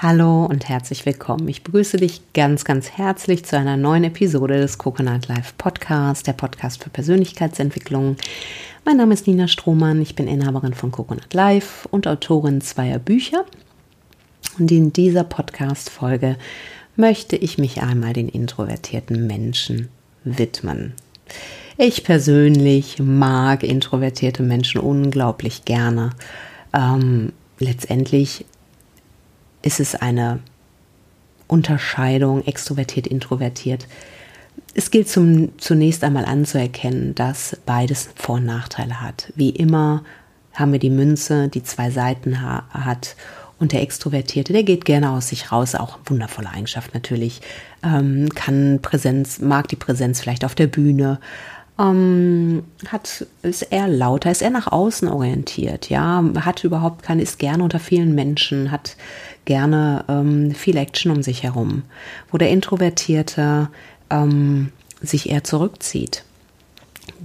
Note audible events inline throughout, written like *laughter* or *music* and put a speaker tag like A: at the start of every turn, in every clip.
A: Hallo und herzlich willkommen. Ich begrüße dich ganz, ganz herzlich zu einer neuen Episode des Coconut Life Podcast, der Podcast für Persönlichkeitsentwicklung. Mein Name ist Nina Strohmann, ich bin Inhaberin von Coconut Life und Autorin zweier Bücher. Und in dieser Podcast-Folge möchte ich mich einmal den introvertierten Menschen widmen. Ich persönlich mag introvertierte Menschen unglaublich gerne. Ähm, letztendlich ist es eine Unterscheidung extrovertiert, introvertiert. Es gilt zum, zunächst einmal anzuerkennen, dass beides Vor- und Nachteile hat. Wie immer haben wir die Münze, die zwei Seiten ha hat. Und der Extrovertierte, der geht gerne aus sich raus, auch wundervolle Eigenschaft natürlich, ähm, kann Präsenz, mag die Präsenz vielleicht auf der Bühne, ähm, hat, ist eher lauter, ist eher nach außen orientiert, ja, hat überhaupt keine, ist gerne unter vielen Menschen, hat gerne ähm, viel Action um sich herum, wo der Introvertierte ähm, sich eher zurückzieht,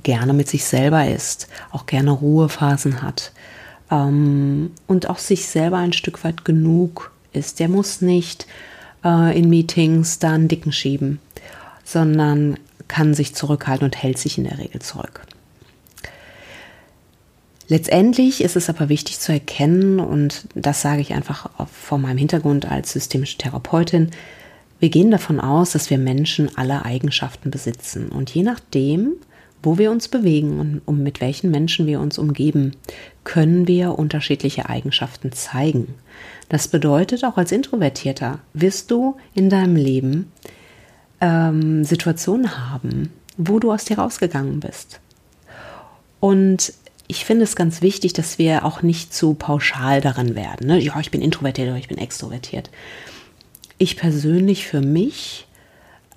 A: gerne mit sich selber ist, auch gerne Ruhephasen hat ähm, und auch sich selber ein Stück weit genug ist. Der muss nicht äh, in Meetings da einen Dicken schieben, sondern kann sich zurückhalten und hält sich in der Regel zurück. Letztendlich ist es aber wichtig zu erkennen, und das sage ich einfach vor meinem Hintergrund als systemische Therapeutin, wir gehen davon aus, dass wir Menschen alle Eigenschaften besitzen. Und je nachdem, wo wir uns bewegen und um mit welchen Menschen wir uns umgeben, können wir unterschiedliche Eigenschaften zeigen. Das bedeutet, auch als Introvertierter wirst du in deinem Leben ähm, Situationen haben, wo du aus dir rausgegangen bist. Und ich finde es ganz wichtig, dass wir auch nicht zu pauschal daran werden. Ne? Ja, ich bin introvertiert oder ich bin extrovertiert. Ich persönlich für mich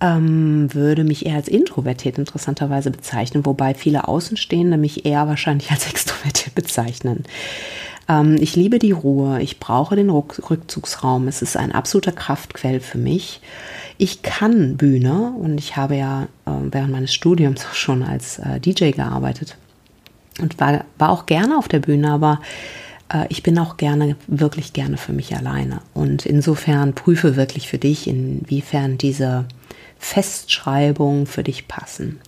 A: ähm, würde mich eher als introvertiert interessanterweise bezeichnen, wobei viele Außenstehende mich eher wahrscheinlich als *laughs* extrovertiert bezeichnen. Ähm, ich liebe die Ruhe, ich brauche den Rückzugsraum, es ist ein absoluter Kraftquell für mich. Ich kann Bühne und ich habe ja äh, während meines Studiums *laughs* schon als äh, DJ gearbeitet und war, war auch gerne auf der Bühne, aber äh, ich bin auch gerne, wirklich gerne für mich alleine. Und insofern prüfe wirklich für dich, inwiefern diese Festschreibungen für dich passen.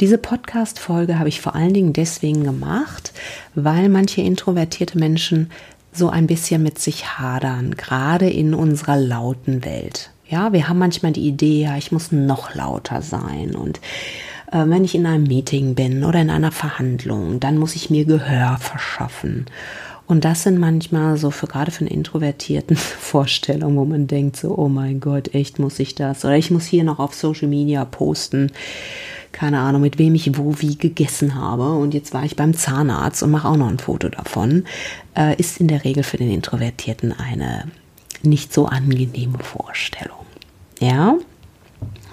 A: Diese Podcast-Folge habe ich vor allen Dingen deswegen gemacht, weil manche introvertierte Menschen so ein bisschen mit sich hadern, gerade in unserer lauten Welt. Ja, wir haben manchmal die Idee, ja, ich muss noch lauter sein und äh, wenn ich in einem Meeting bin oder in einer Verhandlung, dann muss ich mir Gehör verschaffen. Und das sind manchmal so für gerade für einen introvertierten *laughs* Vorstellungen, wo man denkt so, oh mein Gott, echt muss ich das? Oder ich muss hier noch auf Social Media posten, keine Ahnung, mit wem ich wo wie gegessen habe. Und jetzt war ich beim Zahnarzt und mache auch noch ein Foto davon. Äh, ist in der Regel für den Introvertierten eine nicht so angenehme Vorstellung. Ja,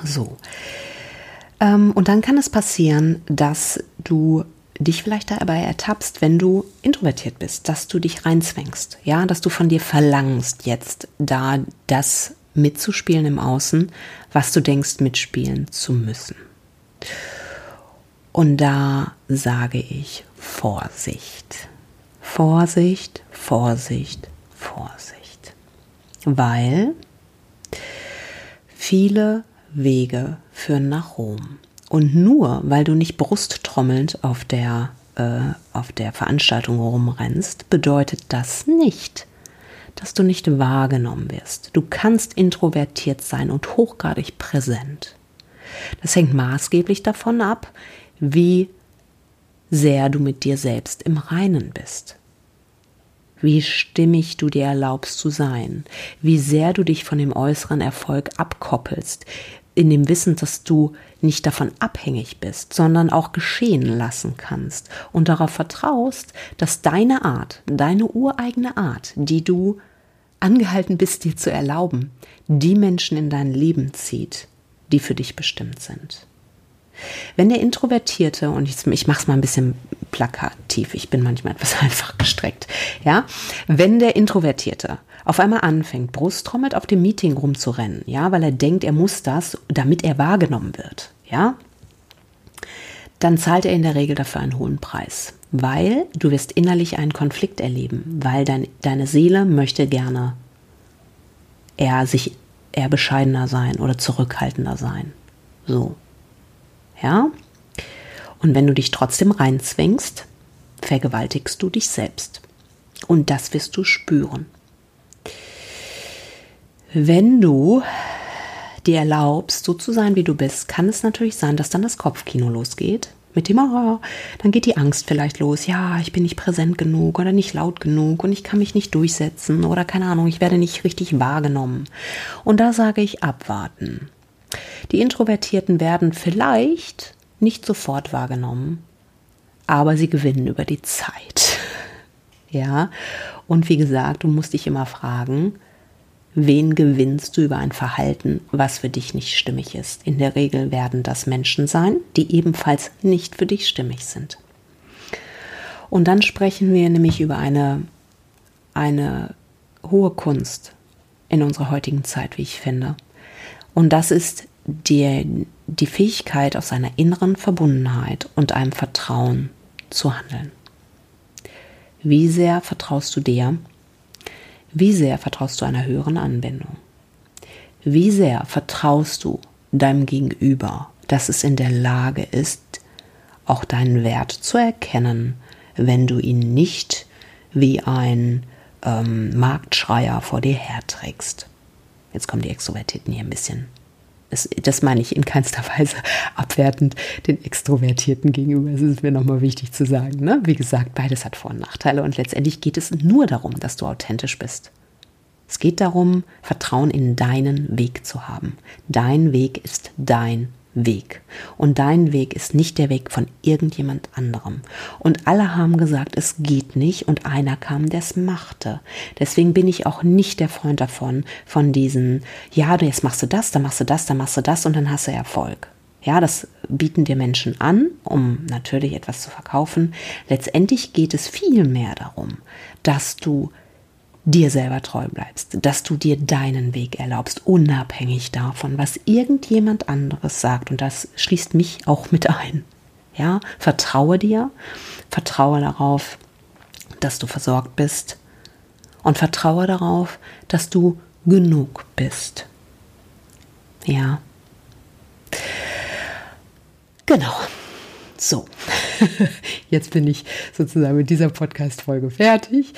A: so. Ähm, und dann kann es passieren, dass du dich vielleicht dabei ertappst, wenn du introvertiert bist, dass du dich reinzwängst, ja, dass du von dir verlangst, jetzt da das mitzuspielen im Außen, was du denkst, mitspielen zu müssen. Und da sage ich Vorsicht. Vorsicht, Vorsicht, Vorsicht. Weil viele Wege führen nach Rom. Und nur weil du nicht brusttrommelnd auf der, äh, auf der Veranstaltung rumrennst, bedeutet das nicht, dass du nicht wahrgenommen wirst. Du kannst introvertiert sein und hochgradig präsent. Das hängt maßgeblich davon ab, wie sehr du mit dir selbst im Reinen bist. Wie stimmig du dir erlaubst zu sein, wie sehr du dich von dem äußeren Erfolg abkoppelst, in dem Wissen, dass du nicht davon abhängig bist, sondern auch geschehen lassen kannst und darauf vertraust, dass deine Art, deine ureigene Art, die du angehalten bist, dir zu erlauben, die Menschen in dein Leben zieht, die für dich bestimmt sind. Wenn der Introvertierte, und ich, ich mache es mal ein bisschen plakativ, ich bin manchmal *laughs* etwas einfach gestreckt, ja, wenn der Introvertierte auf einmal anfängt, brusttrommelt auf dem Meeting rumzurennen, ja, weil er denkt, er muss das, damit er wahrgenommen wird, ja, dann zahlt er in der Regel dafür einen hohen Preis, weil du wirst innerlich einen Konflikt erleben, weil dein, deine Seele möchte gerne eher sich eher bescheidener sein oder zurückhaltender sein. So. Ja? Und wenn du dich trotzdem reinzwingst, vergewaltigst du dich selbst. Und das wirst du spüren. Wenn du dir erlaubst, so zu sein, wie du bist, kann es natürlich sein, dass dann das Kopfkino losgeht. Mit dem, oh, dann geht die Angst vielleicht los. Ja, ich bin nicht präsent genug oder nicht laut genug und ich kann mich nicht durchsetzen oder keine Ahnung, ich werde nicht richtig wahrgenommen. Und da sage ich abwarten. Die Introvertierten werden vielleicht nicht sofort wahrgenommen, aber sie gewinnen über die Zeit. *laughs* Ja, und wie gesagt, du musst dich immer fragen, wen gewinnst du über ein Verhalten, was für dich nicht stimmig ist. In der Regel werden das Menschen sein, die ebenfalls nicht für dich stimmig sind. Und dann sprechen wir nämlich über eine, eine hohe Kunst in unserer heutigen Zeit, wie ich finde. Und das ist die, die Fähigkeit, aus einer inneren Verbundenheit und einem Vertrauen zu handeln. Wie sehr vertraust du dir wie sehr vertraust du einer höheren Anbindung? Wie sehr vertraust du deinem Gegenüber, dass es in der Lage ist, auch deinen Wert zu erkennen, wenn du ihn nicht wie ein ähm, Marktschreier vor dir herträgst? Jetzt kommen die Extrovertierten hier ein bisschen das, das meine ich in keinster Weise *laughs* abwertend den Extrovertierten gegenüber. Das ist mir nochmal wichtig zu sagen. Ne? Wie gesagt, beides hat Vor- und Nachteile und letztendlich geht es nur darum, dass du authentisch bist. Es geht darum, Vertrauen in deinen Weg zu haben. Dein Weg ist dein Weg. Und dein Weg ist nicht der Weg von irgendjemand anderem. Und alle haben gesagt, es geht nicht und einer kam, der es machte. Deswegen bin ich auch nicht der Freund davon, von diesen, ja, jetzt machst du das, dann machst du das, dann machst du das und dann hast du Erfolg. Ja, das bieten dir Menschen an, um natürlich etwas zu verkaufen. Letztendlich geht es viel mehr darum, dass du dir selber treu bleibst, dass du dir deinen Weg erlaubst, unabhängig davon, was irgendjemand anderes sagt. Und das schließt mich auch mit ein. Ja, vertraue dir, vertraue darauf, dass du versorgt bist und vertraue darauf, dass du genug bist. Ja. Genau. So, *laughs* jetzt bin ich sozusagen mit dieser Podcast-Folge fertig.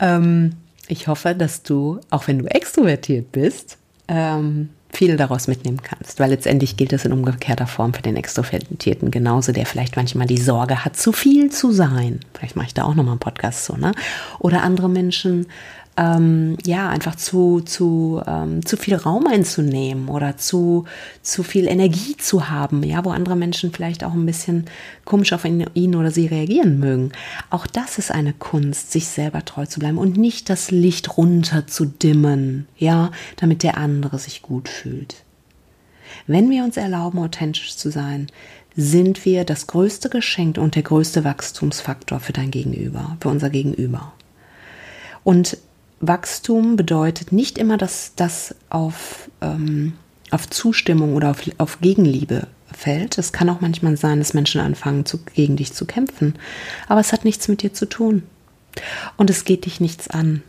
A: Ähm, ich hoffe, dass du, auch wenn du extrovertiert bist, ähm, viel daraus mitnehmen kannst, weil letztendlich gilt es in umgekehrter Form für den Extrovertierten genauso, der vielleicht manchmal die Sorge hat, zu viel zu sein. Vielleicht mache ich da auch nochmal einen Podcast so, ne? Oder andere Menschen ähm, ja, einfach zu, zu, ähm, zu viel Raum einzunehmen oder zu, zu viel Energie zu haben, ja, wo andere Menschen vielleicht auch ein bisschen komisch auf ihn, ihn oder sie reagieren mögen. Auch das ist eine Kunst, sich selber treu zu bleiben und nicht das Licht runter zu dimmen, ja, damit der andere sich gut fühlt. Wenn wir uns erlauben, authentisch zu sein, sind wir das größte Geschenk und der größte Wachstumsfaktor für dein Gegenüber, für unser Gegenüber. Und Wachstum bedeutet nicht immer, dass das auf, ähm, auf Zustimmung oder auf, auf Gegenliebe fällt. Es kann auch manchmal sein, dass Menschen anfangen, zu, gegen dich zu kämpfen. Aber es hat nichts mit dir zu tun. Und es geht dich nichts an.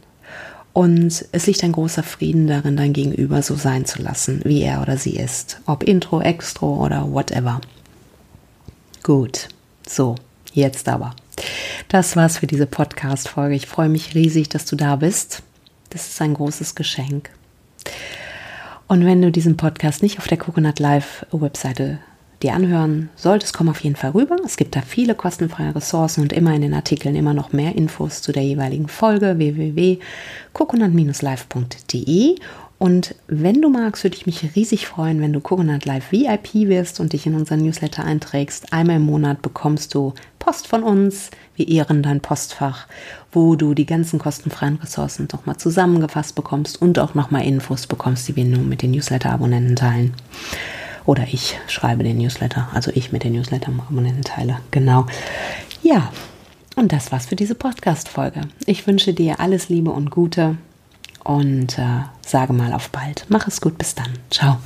A: Und es liegt ein großer Frieden darin, dein Gegenüber so sein zu lassen, wie er oder sie ist. Ob Intro, Extro oder whatever. Gut, so, jetzt aber. Das war's für diese Podcast-Folge. Ich freue mich riesig, dass du da bist. Das ist ein großes Geschenk. Und wenn du diesen Podcast nicht auf der Coconut Live Webseite dir anhören solltest, komm auf jeden Fall rüber. Es gibt da viele kostenfreie Ressourcen und immer in den Artikeln immer noch mehr Infos zu der jeweiligen Folge www.coconut-live.de und wenn du magst, würde ich mich riesig freuen, wenn du Coconut Live VIP wirst und dich in unseren Newsletter einträgst. Einmal im Monat bekommst du Post von uns. Wir ehren dein Postfach, wo du die ganzen kostenfreien Ressourcen nochmal zusammengefasst bekommst und auch nochmal Infos bekommst, die wir nur mit den Newsletter-Abonnenten teilen. Oder ich schreibe den Newsletter, also ich mit den Newsletter-Abonnenten teile. Genau. Ja, und das war's für diese Podcast-Folge. Ich wünsche dir alles Liebe und Gute und äh, sage mal auf bald. Mach es gut, bis dann. Ciao.